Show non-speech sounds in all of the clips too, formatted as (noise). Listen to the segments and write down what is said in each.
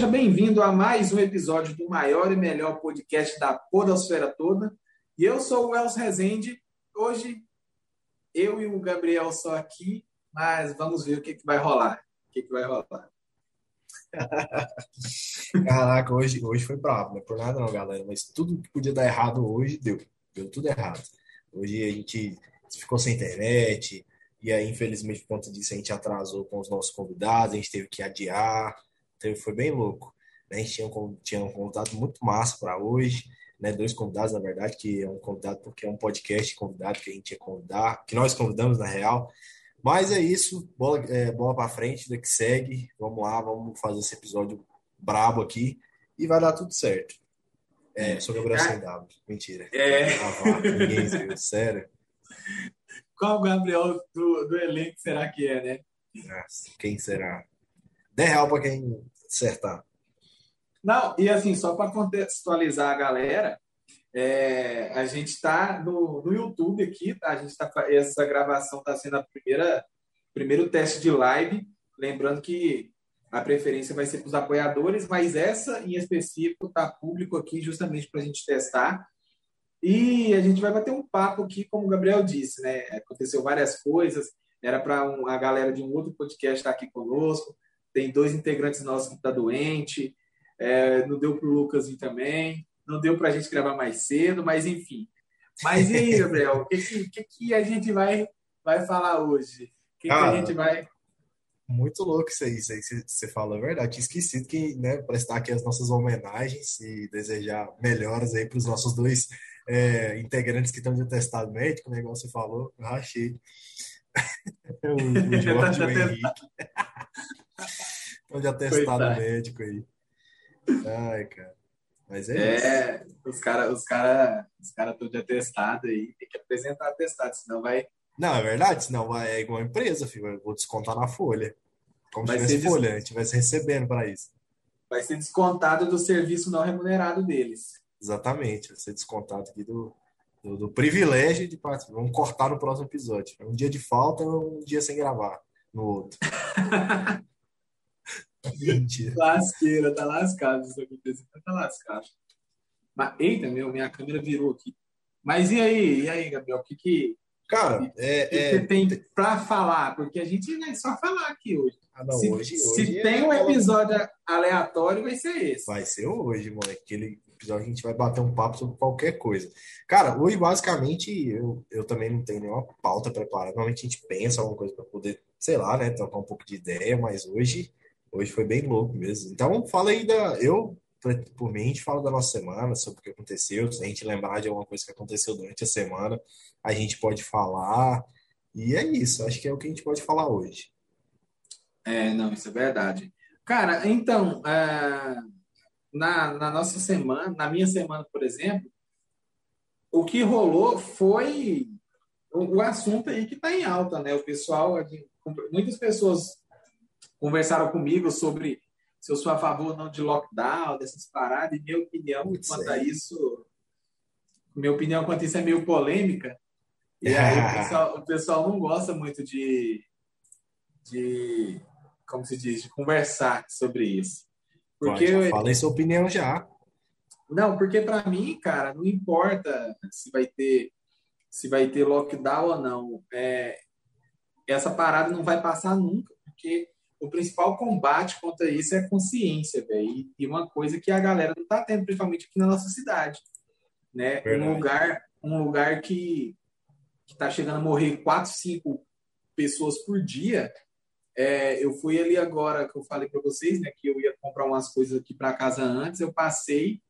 seja bem-vindo a mais um episódio do maior e melhor podcast da Podosfera toda. E eu sou o Els Rezende. Hoje, eu e o Gabriel só aqui, mas vamos ver o que, que vai rolar. O que, que vai rolar. (laughs) Caraca, hoje, hoje foi brabo, não é por nada não, galera, mas tudo que podia dar errado hoje deu. Deu tudo errado. Hoje a gente ficou sem internet, e aí, infelizmente, por conta disso, a gente atrasou com os nossos convidados, a gente teve que adiar. Então, foi bem louco. Né? A gente tinha um, tinha um convidado muito massa para hoje, né? Dois convidados, na verdade, que é um convidado porque é um podcast convidado que a gente ia convidar, que nós convidamos, na real. Mas é isso, bola, é, bola para frente, vida que segue. Vamos lá, vamos fazer esse episódio brabo aqui e vai dar tudo certo. É, sou Gabriel é. Sem W. Mentira. É. Ah, ninguém viu, sério. Qual Gabriel do, do elenco será que é, né? Nossa, quem será? 10 real para quem acertar. Não, e assim, só para contextualizar a galera, é, a gente está no, no YouTube aqui, tá? A gente tá, essa gravação está sendo a primeira primeiro teste de live. Lembrando que a preferência vai ser para os apoiadores, mas essa em específico está público aqui justamente para a gente testar. E a gente vai bater um papo aqui, como o Gabriel disse, né? Aconteceu várias coisas, era para um, a galera de um outro podcast estar aqui conosco. Tem dois integrantes nossos que estão tá doente, é, não deu para o Lucas vir também, não deu para a gente gravar mais cedo, mas enfim. Mas e aí, Gabriel, o que, que, que, a gente vai, vai falar hoje? O que, que a gente vai muito louco isso aí, isso aí que você fala, é verdade. Tinha esquecido que, né, prestar aqui as nossas homenagens e desejar melhoras aí para os nossos dois é, integrantes que estão de atestado médico, o negócio você falou, eu rachei. (laughs) o, o (laughs) Jorge e o Henrique. Estão de atestado médico aí. Ai, cara. Mas é, é isso. os caras os cara, os cara estão de atestado aí, tem que apresentar atestado, senão vai. Não, é verdade, senão vai, é igual a empresa, filho. Eu vou descontar na folha. Como vai se tivesse folha, des... estivesse recebendo para isso. Vai ser descontado do serviço não remunerado deles. Exatamente, vai ser descontado aqui do, do, do privilégio de participar. Vamos cortar no próximo episódio. Um dia de falta, um dia sem gravar no outro. (laughs) Mentira. (laughs) Lasqueira, tá lascado isso acontecer. Tá lascado. Mas, eita, meu, minha câmera virou aqui. Mas e aí, e aí, Gabriel? O que que. Cara, é, que é, você tem para falar? Porque a gente vai só falar aqui hoje. Ah, não, se, hoje, se hoje tem é um episódio aleatório, vai ser esse. Vai ser hoje, moleque. Aquele episódio a gente vai bater um papo sobre qualquer coisa. Cara, hoje basicamente eu, eu também não tenho nenhuma pauta preparada. Normalmente a gente pensa alguma coisa para poder, sei lá, né, trocar um pouco de ideia, mas hoje hoje foi bem louco mesmo. Então, fala aí da eu por mim, a gente fala da nossa semana, sobre o que aconteceu, se a gente lembrar de alguma coisa que aconteceu durante a semana, a gente pode falar. E é isso, acho que é o que a gente pode falar hoje. É, não, isso é verdade. Cara, então, é na, na nossa semana, na minha semana, por exemplo, o que rolou foi o, o assunto aí que está em alta, né? O pessoal, muitas pessoas conversaram comigo sobre se eu sou a favor ou não de lockdown, dessas paradas, e minha opinião Putz, quanto é. a isso, minha opinião quanto a isso é meio polêmica. E aí o (laughs) pessoal, o pessoal não gosta muito de, de, como se diz, de conversar sobre isso. Porque Pode, fala sua opinião já. Não, porque para mim, cara, não importa se vai ter se vai ter lockdown ou não. É, essa parada não vai passar nunca, porque o principal combate contra isso é a consciência, velho. E uma coisa que a galera não tá tendo, principalmente aqui na nossa cidade, né? Um lugar, um lugar que que tá chegando a morrer quatro, cinco pessoas por dia, é, eu fui ali agora, que eu falei para vocês, né, que eu ia comprar umas coisas aqui para casa antes, eu passei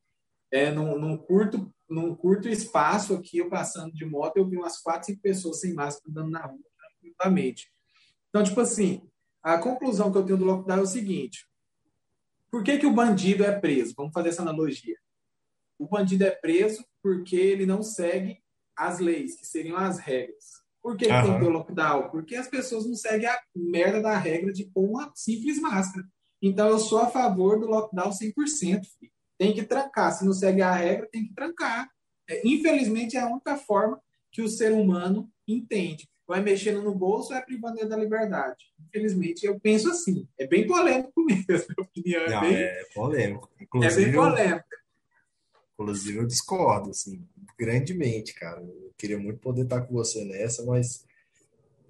é, num, num, curto, num curto espaço aqui, eu passando de moto, eu vi umas quatro, cinco pessoas sem máscara andando na rua tranquilamente. Então, tipo assim, a conclusão que eu tenho do lockdown é o seguinte: por que, que o bandido é preso? Vamos fazer essa analogia. O bandido é preso porque ele não segue as leis, que seriam as regras. Por que, uhum. tem que ter o lockdown? Porque as pessoas não seguem a merda da regra de pôr uma simples máscara. Então, eu sou a favor do lockdown 100%. Filho. Tem que trancar. Se não segue a regra, tem que trancar. É, infelizmente, é a única forma que o ser humano entende. Vai mexendo no bolso, é privando da liberdade. Infelizmente, eu penso assim. É bem polêmico (laughs) mesmo, minha opinião. É, Não, bem, é polêmico. Inclusive, é bem polêmico. Inclusive, eu discordo, assim, grandemente, cara. Eu queria muito poder estar com você nessa, mas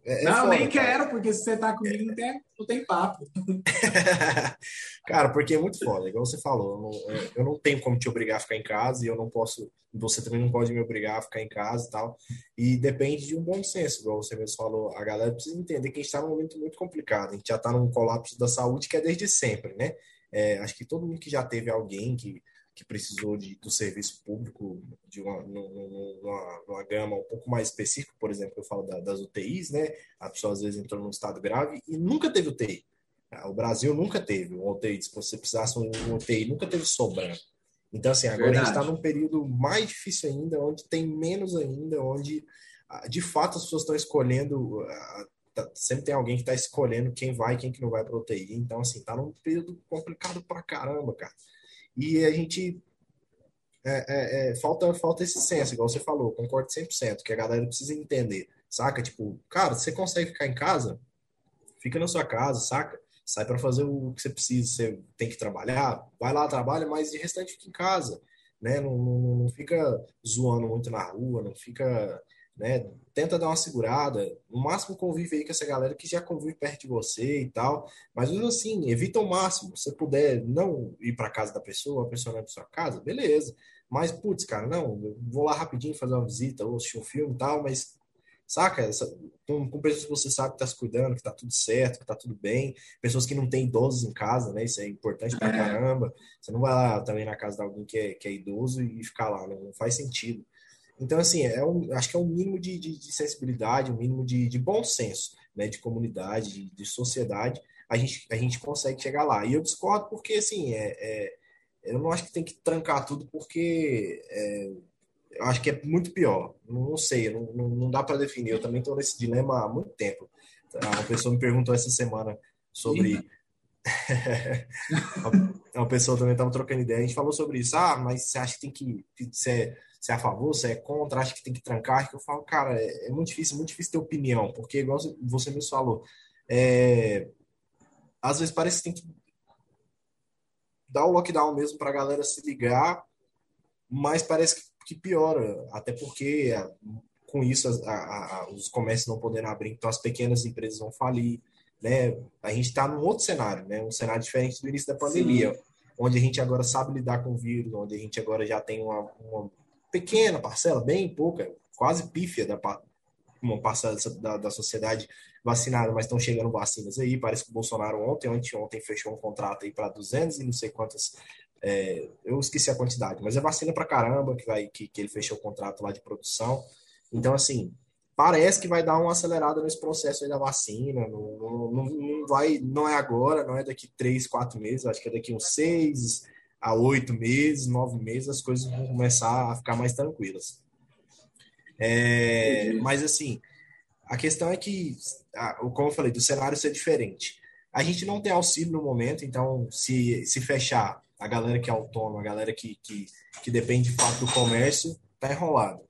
é, é, não, foda, nem cara. quero, porque se você tá comigo não tem, não tem papo. (laughs) cara, porque é muito foda, igual você falou. Eu não, é, eu não, tenho como te obrigar a ficar em casa e eu não posso. Você também não pode me obrigar a ficar em casa e tal. E depende de um bom senso, igual você mesmo falou. A galera precisa entender que a gente está num momento muito complicado. A gente já está num colapso da saúde que é desde sempre, né? É, acho que todo mundo que já teve alguém que que precisou de, do serviço público de uma, numa, numa gama um pouco mais específica, por exemplo, eu falo da, das UTIs, né? A pessoa às vezes entrou num estado grave e nunca teve UTI. Ah, o Brasil nunca teve um UTI, se você precisasse um UTI, nunca teve sobrando. Então, assim, agora Verdade. a gente está num período mais difícil ainda, onde tem menos ainda, onde ah, de fato as pessoas estão escolhendo, ah, tá, sempre tem alguém que está escolhendo quem vai e quem que não vai para UTI. Então, assim, tá num período complicado pra caramba, cara. E a gente. É, é, é, falta, falta esse senso, igual você falou, concordo 100%, que a galera precisa entender, saca? Tipo, cara, você consegue ficar em casa? Fica na sua casa, saca? Sai para fazer o que você precisa, você tem que trabalhar, vai lá, trabalha, mas de restante fica em casa, né? Não, não, não fica zoando muito na rua, não fica né? Tenta dar uma segurada, no máximo convive aí com essa galera que já convive perto de você e tal, mas assim, evita o máximo, se puder não ir para casa da pessoa, a pessoa não é para sua casa, beleza, mas putz, cara, não, vou lá rapidinho fazer uma visita ou assistir um filme e tal, mas saca? Essa, com, com, pessoas que você sabe que tá se cuidando, que tá tudo certo, que tá tudo bem, pessoas que não têm idosos em casa, né? Isso é importante pra é. caramba. Você não vai lá também na casa de alguém que é, que é idoso e ficar lá, não, não faz sentido. Então, assim, é um, acho que é um mínimo de, de, de sensibilidade, um mínimo de, de, bom senso, né, de comunidade, de, de, sociedade, a gente, a gente consegue chegar lá. E eu discordo porque, assim, é, é eu não acho que tem que trancar tudo porque é, eu acho que é muito pior. Não, não sei, não, não, não dá para definir. Eu também estou nesse dilema há muito tempo. Uma pessoa me perguntou essa semana sobre... (laughs) uma pessoa também estava trocando ideia, a gente falou sobre isso. Ah, mas você acha que tem que ser se é a favor, se é contra, acha que tem que trancar, que eu falo, cara, é, é muito difícil, muito difícil ter opinião, porque igual você mesmo falou, é, às vezes parece que tem que dar o lockdown mesmo para a galera se ligar, mas parece que, que piora, até porque é, com isso a, a, os comércios não podendo abrir, então as pequenas empresas vão falir, né? A gente está num outro cenário, né? Um cenário diferente do início da pandemia, Sim. onde a gente agora sabe lidar com o vírus, onde a gente agora já tem uma, uma pequena parcela, bem pouca, quase pífia da uma parcela da, da sociedade vacinada, mas estão chegando vacinas aí. Parece que o Bolsonaro ontem, ontem fechou um contrato aí para 200 e não sei quantas. É, eu esqueci a quantidade, mas é vacina para caramba que, vai, que, que ele fechou o contrato lá de produção. Então, assim, parece que vai dar uma acelerada nesse processo da vacina. Não, não, não, vai, não é agora, não é daqui três, quatro meses, acho que é daqui uns seis, a oito meses, nove meses, as coisas vão começar a ficar mais tranquilas. É, mas assim, a questão é que, como eu falei, do cenário ser diferente. A gente não tem auxílio no momento, então se, se fechar a galera que é autônoma, a galera que, que, que depende de fato do comércio, tá enrolado.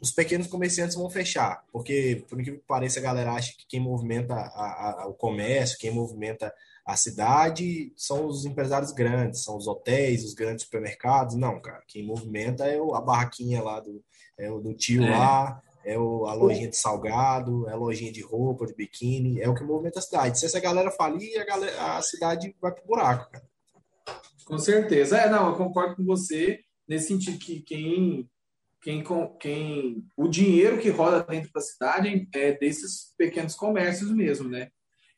Os pequenos comerciantes vão fechar, porque, por incrível que pareça, a galera acha que quem movimenta a, a, o comércio, quem movimenta a cidade são os empresários grandes, são os hotéis, os grandes supermercados. Não, cara, quem movimenta é a barraquinha lá do, é o do tio é. lá, é o, a lojinha de salgado, é a lojinha de roupa, de biquíni, é o que movimenta a cidade. Se essa galera falir, a, galera, a cidade vai pro buraco, cara. Com certeza. É, não, eu concordo com você nesse sentido que quem, quem, quem o dinheiro que roda dentro da cidade é desses pequenos comércios mesmo, né?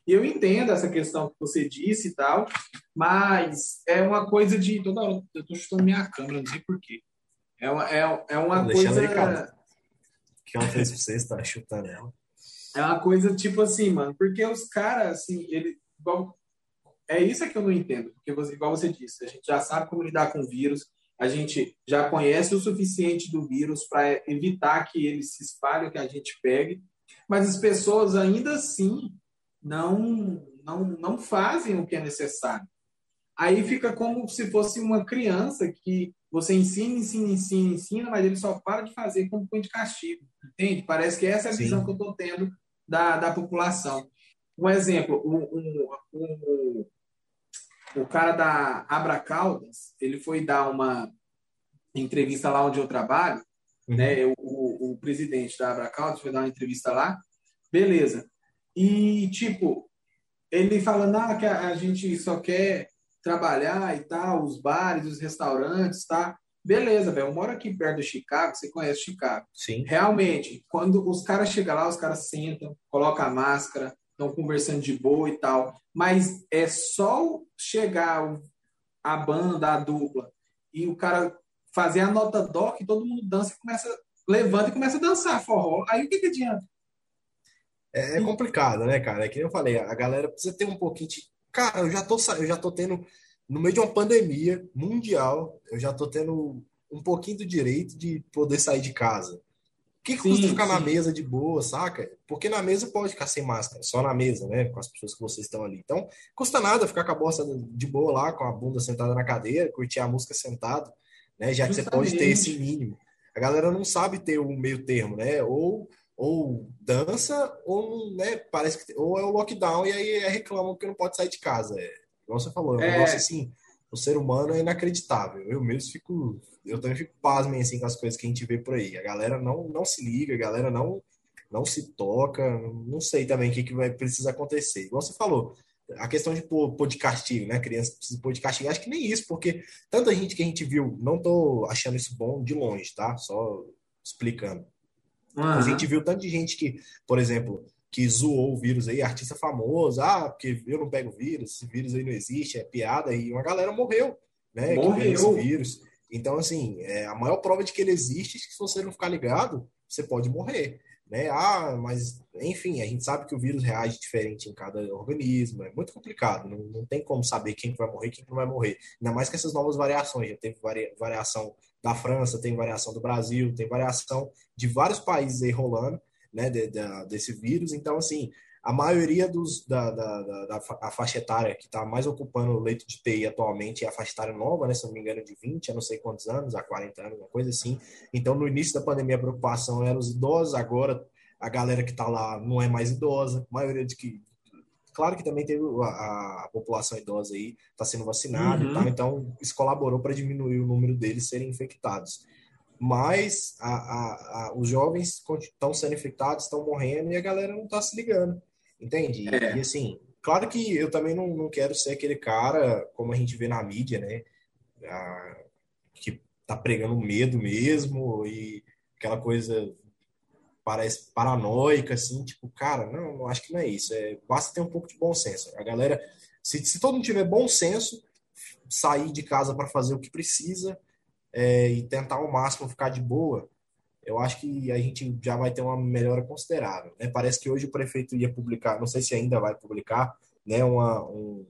E eu entendo essa questão que você disse e tal, mas é uma coisa de. Toda hora eu tô chutando minha câmera, não sei porquê. É uma, é, é uma coisa. que ela fez pra você, está chutando ela. É uma coisa tipo assim, mano, porque os caras, assim, ele. Igual, é isso que eu não entendo, porque você, igual você disse, a gente já sabe como lidar com o vírus, a gente já conhece o suficiente do vírus para evitar que ele se espalhe, que a gente pegue, mas as pessoas ainda assim não, não, não fazem o que é necessário. Aí fica como se fosse uma criança que você ensina, ensina, ensina, ensina, mas ele só para de fazer como põe de castigo. Entende? Parece que essa é a Sim. visão que eu estou tendo da, da população. Um exemplo, o, o, o, o cara da Abra Caldas, ele foi dar uma entrevista lá onde eu trabalho, uhum. né? O, o, o, presidente da Abra Caldas foi dar uma entrevista lá, beleza. E, tipo, ele falando ah, que a, a gente só quer trabalhar e tal, os bares, os restaurantes, tá? Beleza, velho. Eu moro aqui perto de Chicago, você conhece Chicago. Sim. Realmente, quando os caras chegam lá, os caras sentam, colocam a máscara, estão conversando de boa e tal. Mas é só chegar a banda, a dupla, e o cara fazer a nota dó que todo mundo dança e começa, levanta e começa a dançar forró. Aí o que, que adianta? É, é complicado, né, cara? É que eu falei, a galera precisa ter um pouquinho de. Cara, eu já tô, eu já tô tendo no meio de uma pandemia mundial, eu já tô tendo um pouquinho do direito de poder sair de casa. Que, que sim, custa ficar sim. na mesa de boa, saca? Porque na mesa pode ficar sem máscara, só na mesa, né? Com as pessoas que vocês estão ali. Então, custa nada ficar com a bosta de boa lá, com a bunda sentada na cadeira, curtir a música sentado, né? Já que você pode ter esse mínimo. A galera não sabe ter o um meio termo, né? Ou, ou dança, ou, né? Parece que, ou é o lockdown e aí reclamam que não pode sair de casa. É, Igual você falou, é um é... negócio assim, o ser humano é inacreditável. Eu mesmo fico, eu também fico pasmem assim com as coisas que a gente vê por aí. A galera não, não se liga, a galera não, não se toca, não sei também o que, que vai precisar acontecer. Igual você falou, a questão de pôr, pôr de castigo, né? Criança precisa pôr de castigo. Acho que nem isso, porque tanta gente que a gente viu, não tô achando isso bom de longe, tá? Só explicando. Uhum. A gente viu tanto de gente que, por exemplo, que zoou o vírus aí, artista famoso, ah, porque eu não pego vírus, esse vírus aí não existe, é piada, e uma galera morreu, né? Morreu. esse vírus. Então, assim, é, a maior prova de que ele existe é que se você não ficar ligado, você pode morrer. Né? Ah, mas, enfim, a gente sabe que o vírus reage diferente em cada organismo, é muito complicado, não, não tem como saber quem vai morrer quem não vai morrer. Ainda mais com essas novas variações, já teve variação da França, tem variação do Brasil, tem variação de vários países aí rolando, né, de, de, desse vírus. Então, assim, a maioria dos, da, da, da, da a faixa etária que está mais ocupando o leito de TI atualmente é a faixa etária nova, né, se não me engano, de 20 a não sei quantos anos, a 40 anos, uma coisa assim. Então, no início da pandemia, a preocupação era os idosos, agora a galera que está lá não é mais idosa, a maioria de que. Claro que também teve a, a população idosa aí, está sendo vacinada uhum. e tal, então isso colaborou para diminuir o número deles serem infectados mas a, a, a, os jovens estão sendo infectados, estão morrendo e a galera não está se ligando, entende? É. E assim, claro que eu também não, não quero ser aquele cara, como a gente vê na mídia, né? que tá pregando medo mesmo e aquela coisa parece paranoica, assim, tipo, cara, não, não acho que não é isso. É, basta ter um pouco de bom senso. A galera, se, se todo mundo tiver bom senso, sair de casa para fazer o que precisa, é, e tentar ao máximo ficar de boa, eu acho que a gente já vai ter uma melhora considerável. Né? Parece que hoje o prefeito ia publicar, não sei se ainda vai publicar, né, uma, um,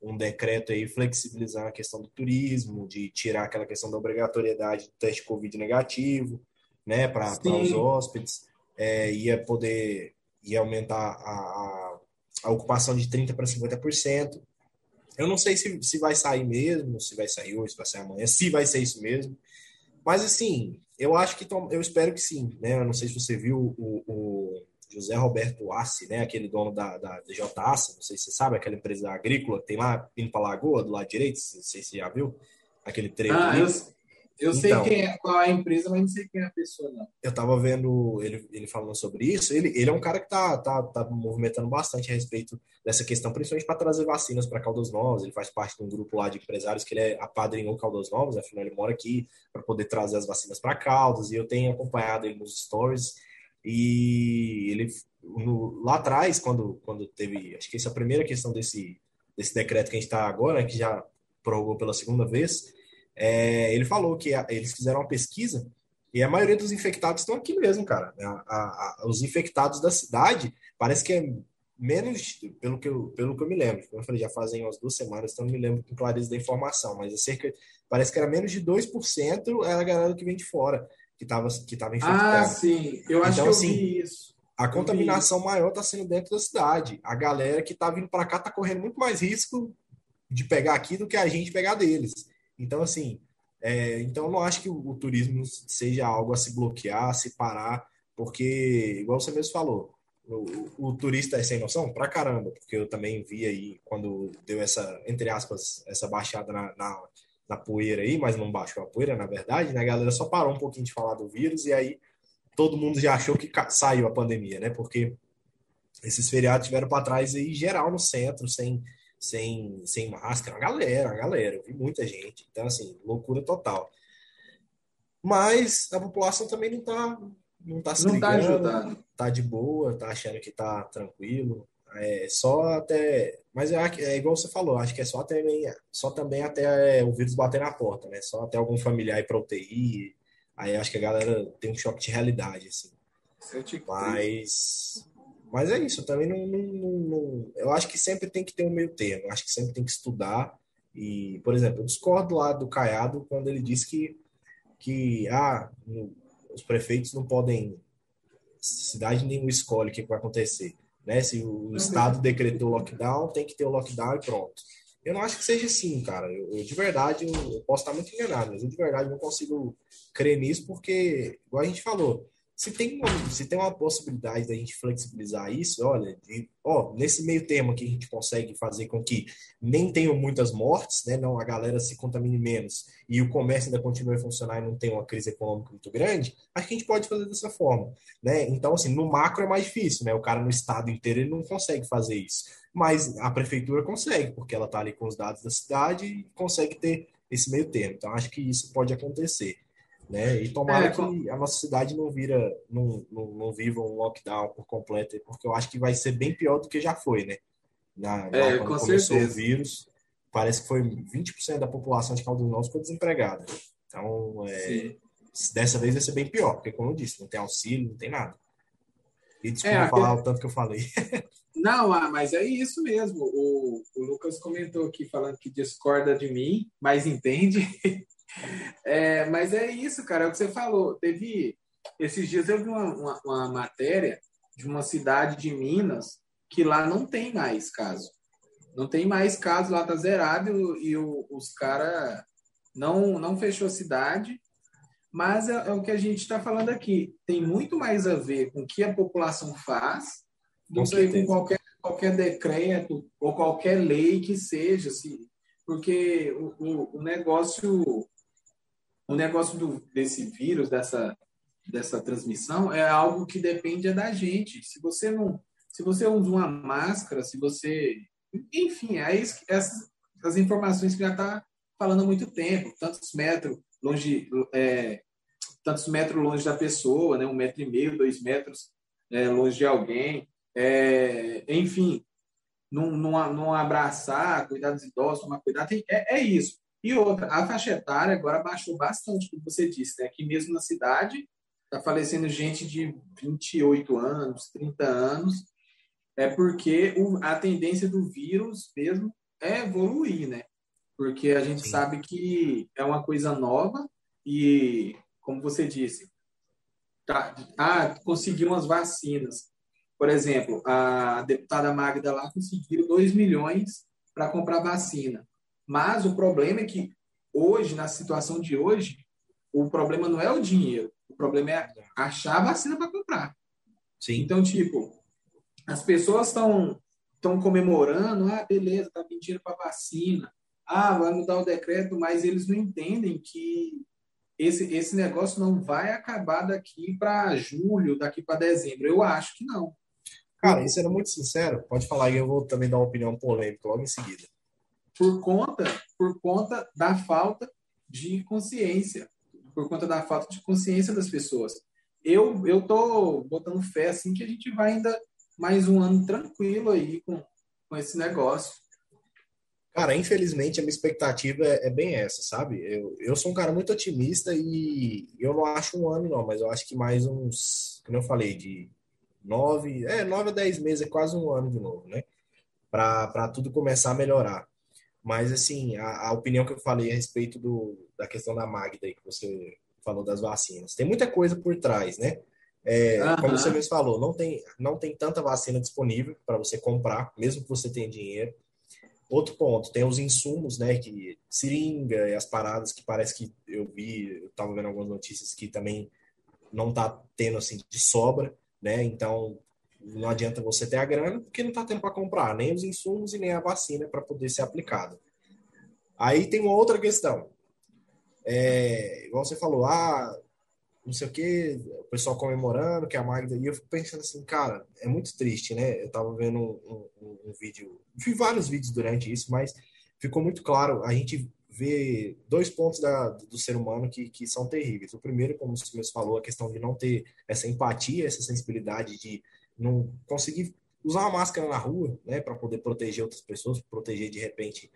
um decreto aí flexibilizando a questão do turismo, de tirar aquela questão da obrigatoriedade do teste Covid negativo, né, para os hóspedes, é, ia poder ia aumentar a, a, ocupação de 30% para 50%. Eu não sei se, se vai sair mesmo, se vai sair hoje, se vai sair amanhã, se vai ser isso mesmo. Mas, assim, eu acho que, eu espero que sim, né? Eu não sei se você viu o, o José Roberto Assi, né? Aquele dono da, da DJ Assi, não sei se você sabe, aquela empresa agrícola que tem lá, indo para Lagoa, do lado direito, não sei se você já viu, aquele trecho. Ah, eu, eu sei então, quem é, qual é a empresa, mas não sei quem é a pessoa, não. Eu tava vendo ele, ele falando sobre isso. Ele, ele é um cara que tá, tá, tá movimentando bastante a respeito dessa questão, principalmente para trazer vacinas para Caldas Novas. Ele faz parte de um grupo lá de empresários que ele é apadrinhou Caldas Novas, afinal ele mora aqui para poder trazer as vacinas para Caldas. E eu tenho acompanhado ele nos stories. E ele, no, lá atrás, quando, quando teve, acho que essa é a primeira questão desse, desse decreto que a gente está agora, que já prorrogou pela segunda vez é, ele falou que a, eles fizeram uma pesquisa e a maioria dos infectados estão aqui mesmo, cara. A, a, os infectados da cidade parece que é menos, pelo que eu, pelo que eu me lembro. Como eu falei, já fazem umas duas semanas, então não me lembro com clareza da informação, mas é cerca, parece que era menos de 2% era a galera que vem de fora que estava que tava infectada. Ah, sim. Eu acho então, que eu assim, vi isso. A contaminação maior está sendo dentro da cidade. A galera que está vindo para cá está correndo muito mais risco de pegar aqui do que a gente pegar deles. Então, assim, é, então eu não acho que o, o, turismo seja algo a se bloquear, a se parar, porque, igual você mesmo falou, o, o, turista é sem noção? Pra caramba, porque eu também vi aí quando deu essa, entre aspas, essa baixada na, na, na poeira aí, mas não baixou a poeira, na verdade, né? A galera só parou um pouquinho de falar do vírus e aí todo mundo já achou que saiu a pandemia, né? Porque esses feriados tiveram para trás aí geral no centro, sem, sem, sem máscara, a galera, a galera, eu vi muita gente. Então, assim, loucura total. Mas a população também não tá, não tá se não ligando, tá, ajudando. tá de boa, tá achando que tá tranquilo. É só até. Mas é, é igual você falou, acho que é só, até, só também até é, o vírus bater na porta, né? Só até algum familiar ir pra UTI. Aí acho que a galera tem um choque de realidade, assim. Mas. Mas é isso, também não, não, não, Eu acho que sempre tem que ter um meio termo, acho que sempre tem que estudar. E, por exemplo, eu discordo lá do Caiado quando ele diz que, que ah, os prefeitos não podem. Cidade nenhuma escolhe o que vai acontecer. Né? Se o uhum. Estado decretou lockdown, tem que ter o lockdown e pronto. Eu não acho que seja assim, cara. Eu, eu de verdade, eu, eu, posso estar muito enganado, mas eu de verdade não consigo crer nisso, porque, igual a gente falou, se tem, se tem uma possibilidade da gente flexibilizar isso, olha, de, ó, nesse meio termo que a gente consegue fazer com que nem tenham muitas mortes, né, não a galera se contamine menos e o comércio ainda continue a funcionar e não tenha uma crise econômica muito grande, acho que a gente pode fazer dessa forma, né? Então, assim, no macro é mais difícil, né? O cara no estado inteiro ele não consegue fazer isso, mas a prefeitura consegue, porque ela está ali com os dados da cidade e consegue ter esse meio termo. Então, acho que isso pode acontecer. Né? E tomara é, que a nossa cidade não vira, não, não, não, viva um lockdown por completo, porque eu acho que vai ser bem pior do que já foi, né? Na, é, quando começou certeza. o vírus, parece que foi 20% da população de Caldas Novas ficou desempregada. Então, é, dessa vez vai ser bem pior, porque como eu disse, não tem auxílio, não tem nada. E desculpa é, falar o tanto que eu falei. (laughs) Não, ah, mas é isso mesmo. O, o Lucas comentou aqui falando que discorda de mim, mas entende. (laughs) É, mas é isso, cara, é o que você falou. Teve. Esses dias eu vi uma, uma, uma matéria de uma cidade de Minas que lá não tem mais caso. Não tem mais caso, lá tá zerado e o, os caras não, não fechou a cidade. Mas é, é o que a gente está falando aqui. Tem muito mais a ver com o que a população faz do com que com qualquer, qualquer decreto ou qualquer lei que seja. Assim, porque o, o, o negócio o negócio do, desse vírus, dessa, dessa transmissão, é algo que depende da gente. Se você não, se você usa uma máscara, se você, enfim, é isso, essas as informações que já está falando há muito tempo, tantos metros longe, é, tantos metros longe da pessoa, né, um metro e meio, dois metros é, longe de alguém, é, enfim, não, não, não abraçar, cuidar dos idosos, tomar cuidado, é, é isso. E outra, a faixa etária agora baixou bastante, como você disse, né? Aqui mesmo na cidade está falecendo gente de 28 anos, 30 anos, é porque o, a tendência do vírus mesmo é evoluir, né? Porque a gente Sim. sabe que é uma coisa nova e, como você disse, tá, ah, conseguiu umas vacinas. Por exemplo, a deputada Magda lá conseguiu 2 milhões para comprar vacina. Mas o problema é que hoje, na situação de hoje, o problema não é o dinheiro, o problema é achar a vacina para comprar. Sim. Então, tipo, as pessoas estão estão comemorando, ah, beleza, tá pedindo para vacina, ah, vai mudar o decreto, mas eles não entendem que esse, esse negócio não vai acabar daqui para julho, daqui para dezembro. Eu acho que não. Cara, e sendo muito sincero, pode falar e eu vou também dar uma opinião polêmica logo em seguida por conta, por conta da falta de consciência, por conta da falta de consciência das pessoas. Eu eu tô botando fé assim que a gente vai ainda mais um ano tranquilo aí com, com esse negócio. Cara, infelizmente a minha expectativa é, é, bem essa, sabe? Eu, eu sou um cara muito otimista e eu não acho um ano, não, mas eu acho que mais uns, como eu falei, de nove, é, nove a dez meses, é quase um ano de novo, né? Para tudo começar a melhorar. Mas, assim, a, a, opinião que eu falei a respeito do, da questão da Magda aí, que você falou das vacinas, tem muita coisa por trás, né? É, uhum. Como você mesmo falou, não tem, não tem tanta vacina disponível para você comprar, mesmo que você tenha dinheiro. Outro ponto, tem os insumos, né? Que seringa e as paradas que parece que eu vi, eu estava vendo algumas notícias que também não está tendo assim de sobra, né? Então não adianta você ter a grana porque não está tendo para comprar nem os insumos e nem a vacina para poder ser aplicada. Aí tem uma outra questão. É, igual você falou, ah, não sei o que, o pessoal comemorando que a Magda. E eu fico pensando assim, cara, é muito triste, né? Eu tava vendo um, um, um vídeo, vi vários vídeos durante isso, mas ficou muito claro. A gente vê dois pontos da, do ser humano que, que são terríveis. O primeiro, como o senhor falou, a questão de não ter essa empatia, essa sensibilidade de não conseguir usar uma máscara na rua, né, para poder proteger outras pessoas, proteger de repente,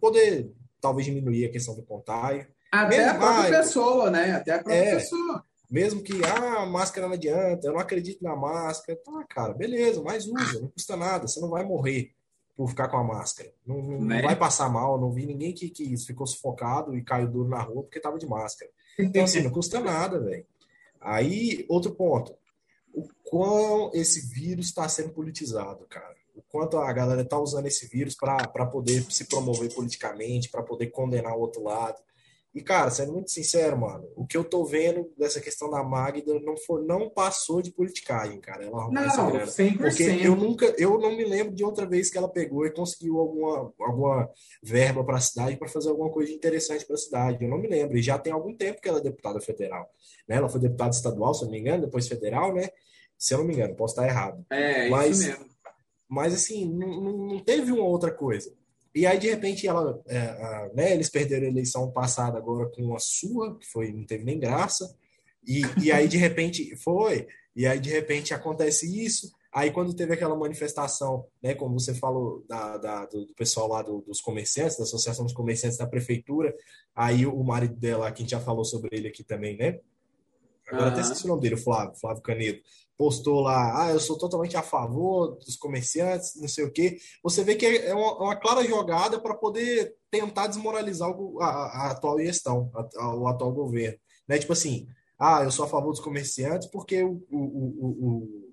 poder talvez diminuir a questão do contágio. Até mesmo, a própria ah, pessoa, né? Até a própria é, pessoa. Mesmo que, ah, a máscara não adianta, eu não acredito na máscara. Tá, cara, beleza, mas usa, não custa nada, você não vai morrer por ficar com a máscara. Não, não, né? vai passar mal, não vi ninguém que, que ficou sufocado e caiu duro na rua porque tava de máscara. Então, assim, não custa nada, velho. Aí, outro ponto. Quão esse vírus está sendo politizado, cara. O quanto a galera está usando esse vírus para poder se promover politicamente, para poder condenar o outro lado. E, cara, sendo muito sincero, mano, o que eu tô vendo dessa questão da Magda não, for, não passou de politicagem, cara. Ela arrumou não, essa grana. 100%. Porque eu nunca, eu não me lembro de outra vez que ela pegou e conseguiu alguma, alguma verba para a cidade para fazer alguma coisa interessante para a cidade. Eu não me lembro. E já tem algum tempo que ela é deputada federal. Né? Ela foi deputada estadual, se não me engano, depois federal, né? Se eu não me engano, posso estar errado. É, mas, isso mesmo. Mas, assim, não, não teve uma outra coisa. E aí, de repente, ela, é, a, né, eles perderam a eleição passada agora com a sua, que foi, não teve nem graça. E, e aí, de repente, (laughs) foi. E aí, de repente, acontece isso. Aí, quando teve aquela manifestação, né, como você falou, da, da do, do, pessoal lá do, dos comerciantes, da Associação dos Comerciantes da Prefeitura, aí o marido dela, que a gente já falou sobre ele aqui também, né? Agora uhum. até esqueci o nome dele, o Flávio, Flávio Canedo postou lá, ah, eu sou totalmente a favor dos comerciantes, não sei o quê. Você vê que é uma, uma clara jogada para poder tentar desmoralizar o, a, a, atual gestão, a, o atual governo. Né? Tipo assim, ah, eu sou a favor dos comerciantes porque o, o, o,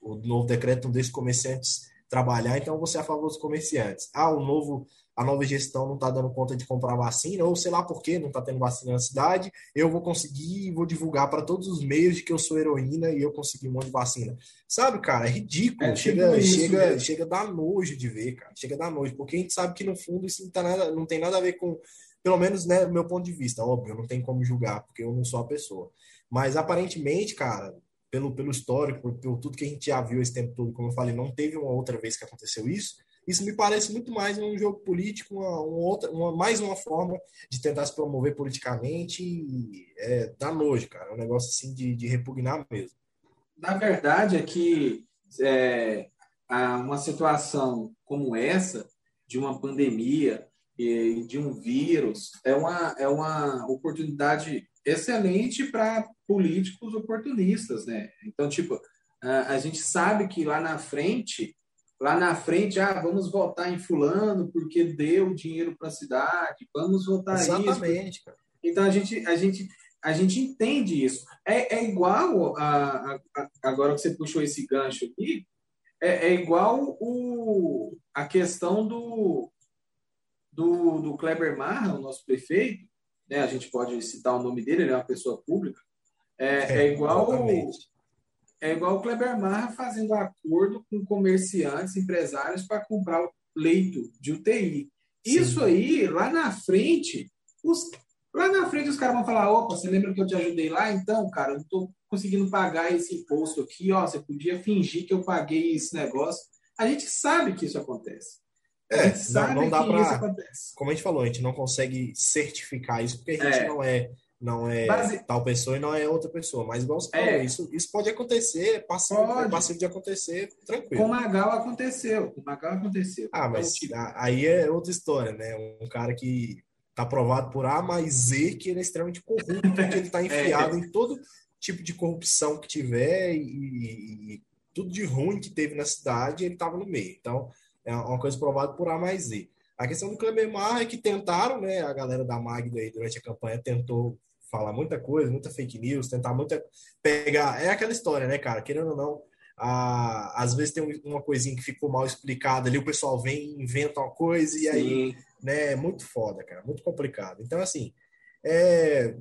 o, o novo decreto não deixa os comerciantes trabalhar, então você é a favor dos comerciantes. Ah, o novo a nova gestão não está dando conta de comprar vacina, ou sei lá por que não está tendo vacina na cidade, eu vou conseguir e vou divulgar para todos os meios de que eu sou heroína e eu consegui um monte de vacina. Sabe, cara, é ridículo. É, chega, chega, chega a dar nojo de ver, cara. Chega a dar nojo, porque a gente sabe que no fundo isso não, tá nada, não tem nada a ver com, pelo menos, né, meu ponto de vista. Óbvio, não tem como julgar, porque eu não sou a pessoa. Mas aparentemente, cara, pelo, pelo histórico, por, por tudo que a gente já viu esse tempo todo, como eu falei, não teve uma outra vez que aconteceu isso. Isso me parece muito mais um jogo político, uma, uma outra, uma, mais uma forma de tentar se promover politicamente e é, dá nojo, cara. É um negócio assim de, de repugnar mesmo. Na verdade é que é, uma situação como essa, de uma pandemia e de um vírus, é uma, é uma oportunidade excelente para políticos oportunistas, né? Então, tipo, a, gente sabe que lá na frente lá na frente, ah, vamos votar em fulano porque deu dinheiro para a cidade, vamos votar Exatamente, isso. Cara. Então a gente, a gente, a gente entende isso. É, é igual a, a, a, agora que você puxou esse gancho aqui, é, é igual o, a questão do, do, do Kleber Marra, o nosso prefeito, né? A gente pode citar o nome dele, ele é uma pessoa pública. É, é, é igual exatamente é igual o Kleber Marra fazendo acordo com comerciantes, empresários para comprar o leito de UTI. Sim. Isso aí, lá na frente, os, lá na frente os caras vão falar: opa, você lembra que eu te ajudei lá? Então, cara, eu não estou conseguindo pagar esse imposto aqui, ó, você podia fingir que eu paguei esse negócio. A gente sabe que isso acontece. É, não, não dá para. Como a gente falou, a gente não consegue certificar isso porque a gente é. não é não é Base... tal pessoa e não é outra pessoa. Mas igual você falou, é. isso, isso pode acontecer, é passivo, pode. É passivo de acontecer, tranquilo. Com o Magal aconteceu, com o Magal aconteceu. Ah, mas então, tipo... aí é outra história, né? Um cara que tá provado por A mais Z que ele é extremamente corrupto, que ele tá (laughs) enfiado é. em todo tipo de corrupção que tiver e, e, e, tudo de ruim que teve na cidade, ele tava no meio. Então, é uma coisa provada por A mais Z. A questão do Kleber Mar é que tentaram, né? A galera da Magda aí durante a campanha tentou falar muita coisa, muita fake news, tentar muita pegar. É aquela história, né, cara? Querendo ou não, a, às vezes tem uma coisinha que ficou mal explicada ali, o pessoal vem, inventa uma coisa e Sim. aí, né, é muito foda, cara, muito complicado. Então, assim, é,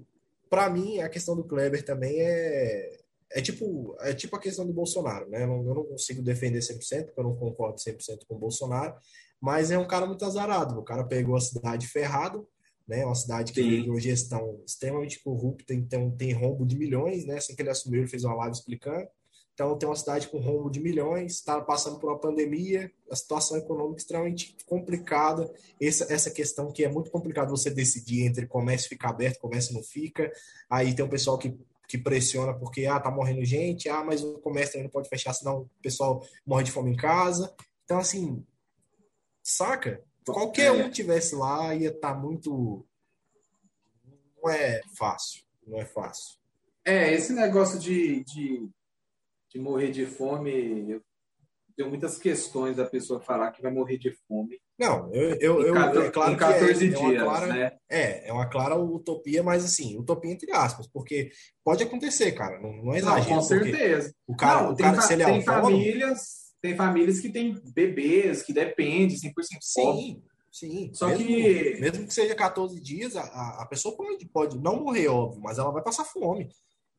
para mim, a questão do Kleber também é, é tipo, é tipo a questão do Bolsonaro, né? Eu não, eu não consigo defender 100%, porque eu não concordo 100% com o Bolsonaro, mas é um cara muito azarado. O cara pegou a cidade ferrado, né? Uma cidade que tem uma gestão extremamente corrupta, então tem rombo de milhões, né? Assim que ele assumiu, ele fez uma live explicando. Então, tem uma cidade com rombo de milhões, está passando por uma pandemia, a situação econômica extremamente complicada. Essa, essa questão que é muito complicado você decidir entre comércio ficar aberto, comércio não fica. Aí tem o pessoal que, que pressiona porque, ah, tá morrendo gente, ah, mas o comércio não pode fechar, senão o pessoal morre de fome em casa. Então, assim, saca? Qualquer um que tivesse lá ia estar tá muito. Não é fácil, não é fácil. É, esse negócio de, de de morrer de fome, eu tenho muitas questões da pessoa falar que vai morrer de fome. Não, eu, eu, eu 14, é claro em 14 que é, dias, é clara, né? É, é uma clara utopia, mas assim, utopia entre aspas, porque pode acontecer, cara, não, não é exagero. Não, com certeza. O cara, não, o cara se ele é tem autônomo, famílias, tem famílias que têm bebês, que dependem 100% Sim, sim. Só mesmo, que... Mesmo que seja 14 dias, a, a pessoa pode, pode não morrer, óbvio, mas ela vai passar fome.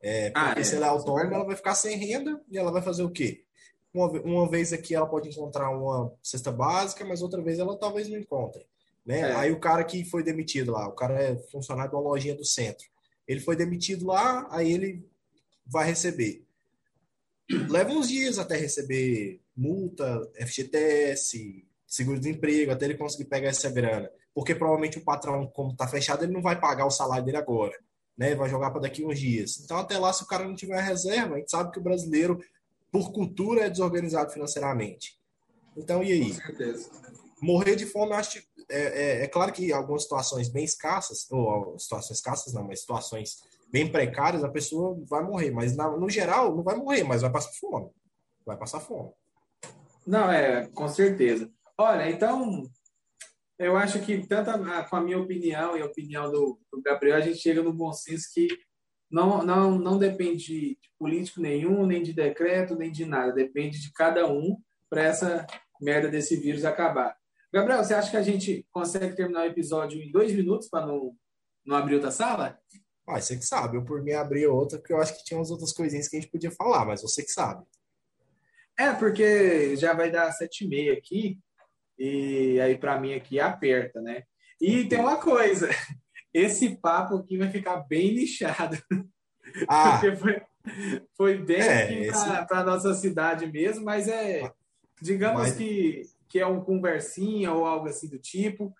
É, porque ah, é. se ela é autônoma, ela vai ficar sem renda e ela vai fazer o quê? Uma, uma vez aqui ela pode encontrar uma cesta básica, mas outra vez ela talvez não encontre. Né? É. Aí o cara que foi demitido lá, o cara é funcionário de uma lojinha do centro. Ele foi demitido lá, aí ele vai receber. Leva uns dias até receber multa, FGTS, seguro-desemprego, até ele conseguir pegar essa grana. Porque provavelmente o patrão, como está fechado, ele não vai pagar o salário dele agora né? Vai jogar para daqui uns dias. Então, até lá, se o cara não tiver reserva, a gente sabe que o brasileiro, por cultura, é desorganizado financeiramente. Então, e aí? Com certeza. Morrer de fome, acho que é, é, é, claro que algumas situações bem escassas, ou situações escassas não, mas situações bem precárias, a pessoa vai morrer. Mas na, no geral, não vai morrer, mas vai passar fome. Vai passar fome. Não, é, com certeza. Olha, então, eu acho que tanto a, com a minha opinião e a opinião do, do, Gabriel, a gente chega no bom senso que não, não, não depende de político nenhum, nem de decreto, nem de nada. Depende de cada um para essa merda desse vírus acabar. Gabriel, você acha que a gente consegue terminar o episódio em dois minutos para não, não abrir outra sala? Ah, você que sabe. Eu, por mim, abri outra, porque eu acho que tinha umas outras coisinhas que a gente podia falar, mas você que sabe. É, porque já vai dar sete e meia aqui. E aí, para mim, aqui aperta, né? E tem uma coisa: (laughs) esse papo aqui vai ficar bem lixado. (laughs) Ah, Porque foi, foi bem é, esse... para a nossa cidade mesmo, mas é, digamos mas... que, que é um conversinha ou algo assim do tipo.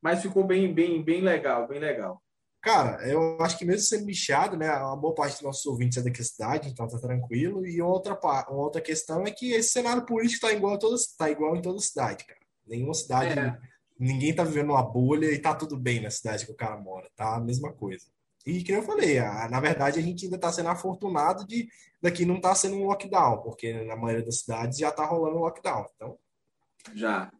Mas ficou bem, bem, bem legal, bem legal. Cara, eu acho que mesmo sendo bichado, né? Uma boa parte dos nossos ouvintes é daqui da cidade, então tá tranquilo. E outra, uma outra questão é que esse cenário político tá igual, a toda, tá igual em toda cidade, cara. Nenhuma cidade, é. ninguém tá vivendo uma bolha e tá tudo bem na cidade que o cara mora, tá a mesma coisa. E que eu falei, a, na verdade a gente ainda está sendo afortunado de daqui não tá sendo um lockdown, porque na maioria das cidades já tá rolando um lockdown. Então, já.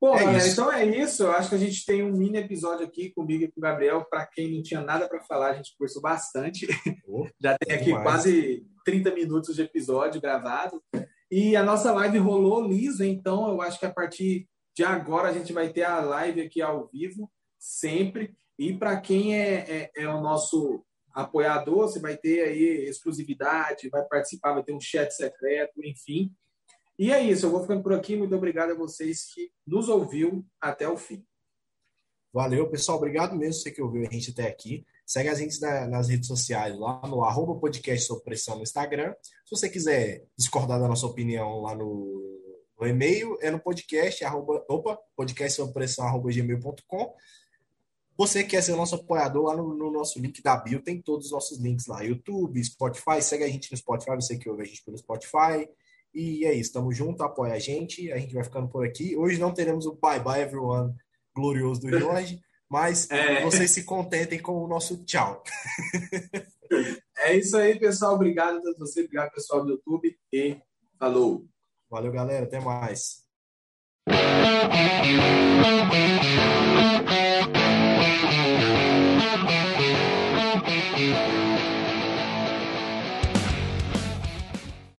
Bom, é então é isso. Eu acho que a gente tem um mini episódio aqui comigo e com o Gabriel. Para quem não tinha nada para falar, a gente conversou bastante. Oh, (laughs) Já tem aqui demais. quase 30 minutos de episódio gravado. E a nossa live rolou lisa, então eu acho que a partir de agora a gente vai ter a live aqui ao vivo, sempre. E para quem é, é, é, o nosso apoiador, você vai ter aí exclusividade, vai participar, vai ter um chat secreto, enfim. E é isso, eu vou ficando por aqui. Muito obrigado a vocês que nos ouviu até o fim. Valeu, pessoal. Obrigado mesmo você que ouviu a gente até aqui. Segue a gente nas redes sociais, lá no arroba podcast sob pressão no Instagram. Se você quiser discordar da nossa opinião lá no, no e-mail, é no podcast, arroba, opa, podcast sob pressão, arroba gmail.com. Você quer ser nosso apoiador lá no, no, nosso link da bio, tem todos os nossos links lá, YouTube, Spotify, segue a gente no Spotify, você que ouve a gente pelo Spotify, e é isso, tamo junto, apoia a gente, a gente vai ficando por aqui. Hoje não teremos o Bye Bye Everyone glorioso do (laughs) Jorge, mas é. vocês se contentem com o nosso tchau. (laughs) É isso aí, pessoal. Obrigado a você, obrigado, pessoal do YouTube e falou. Valeu, galera. Até mais.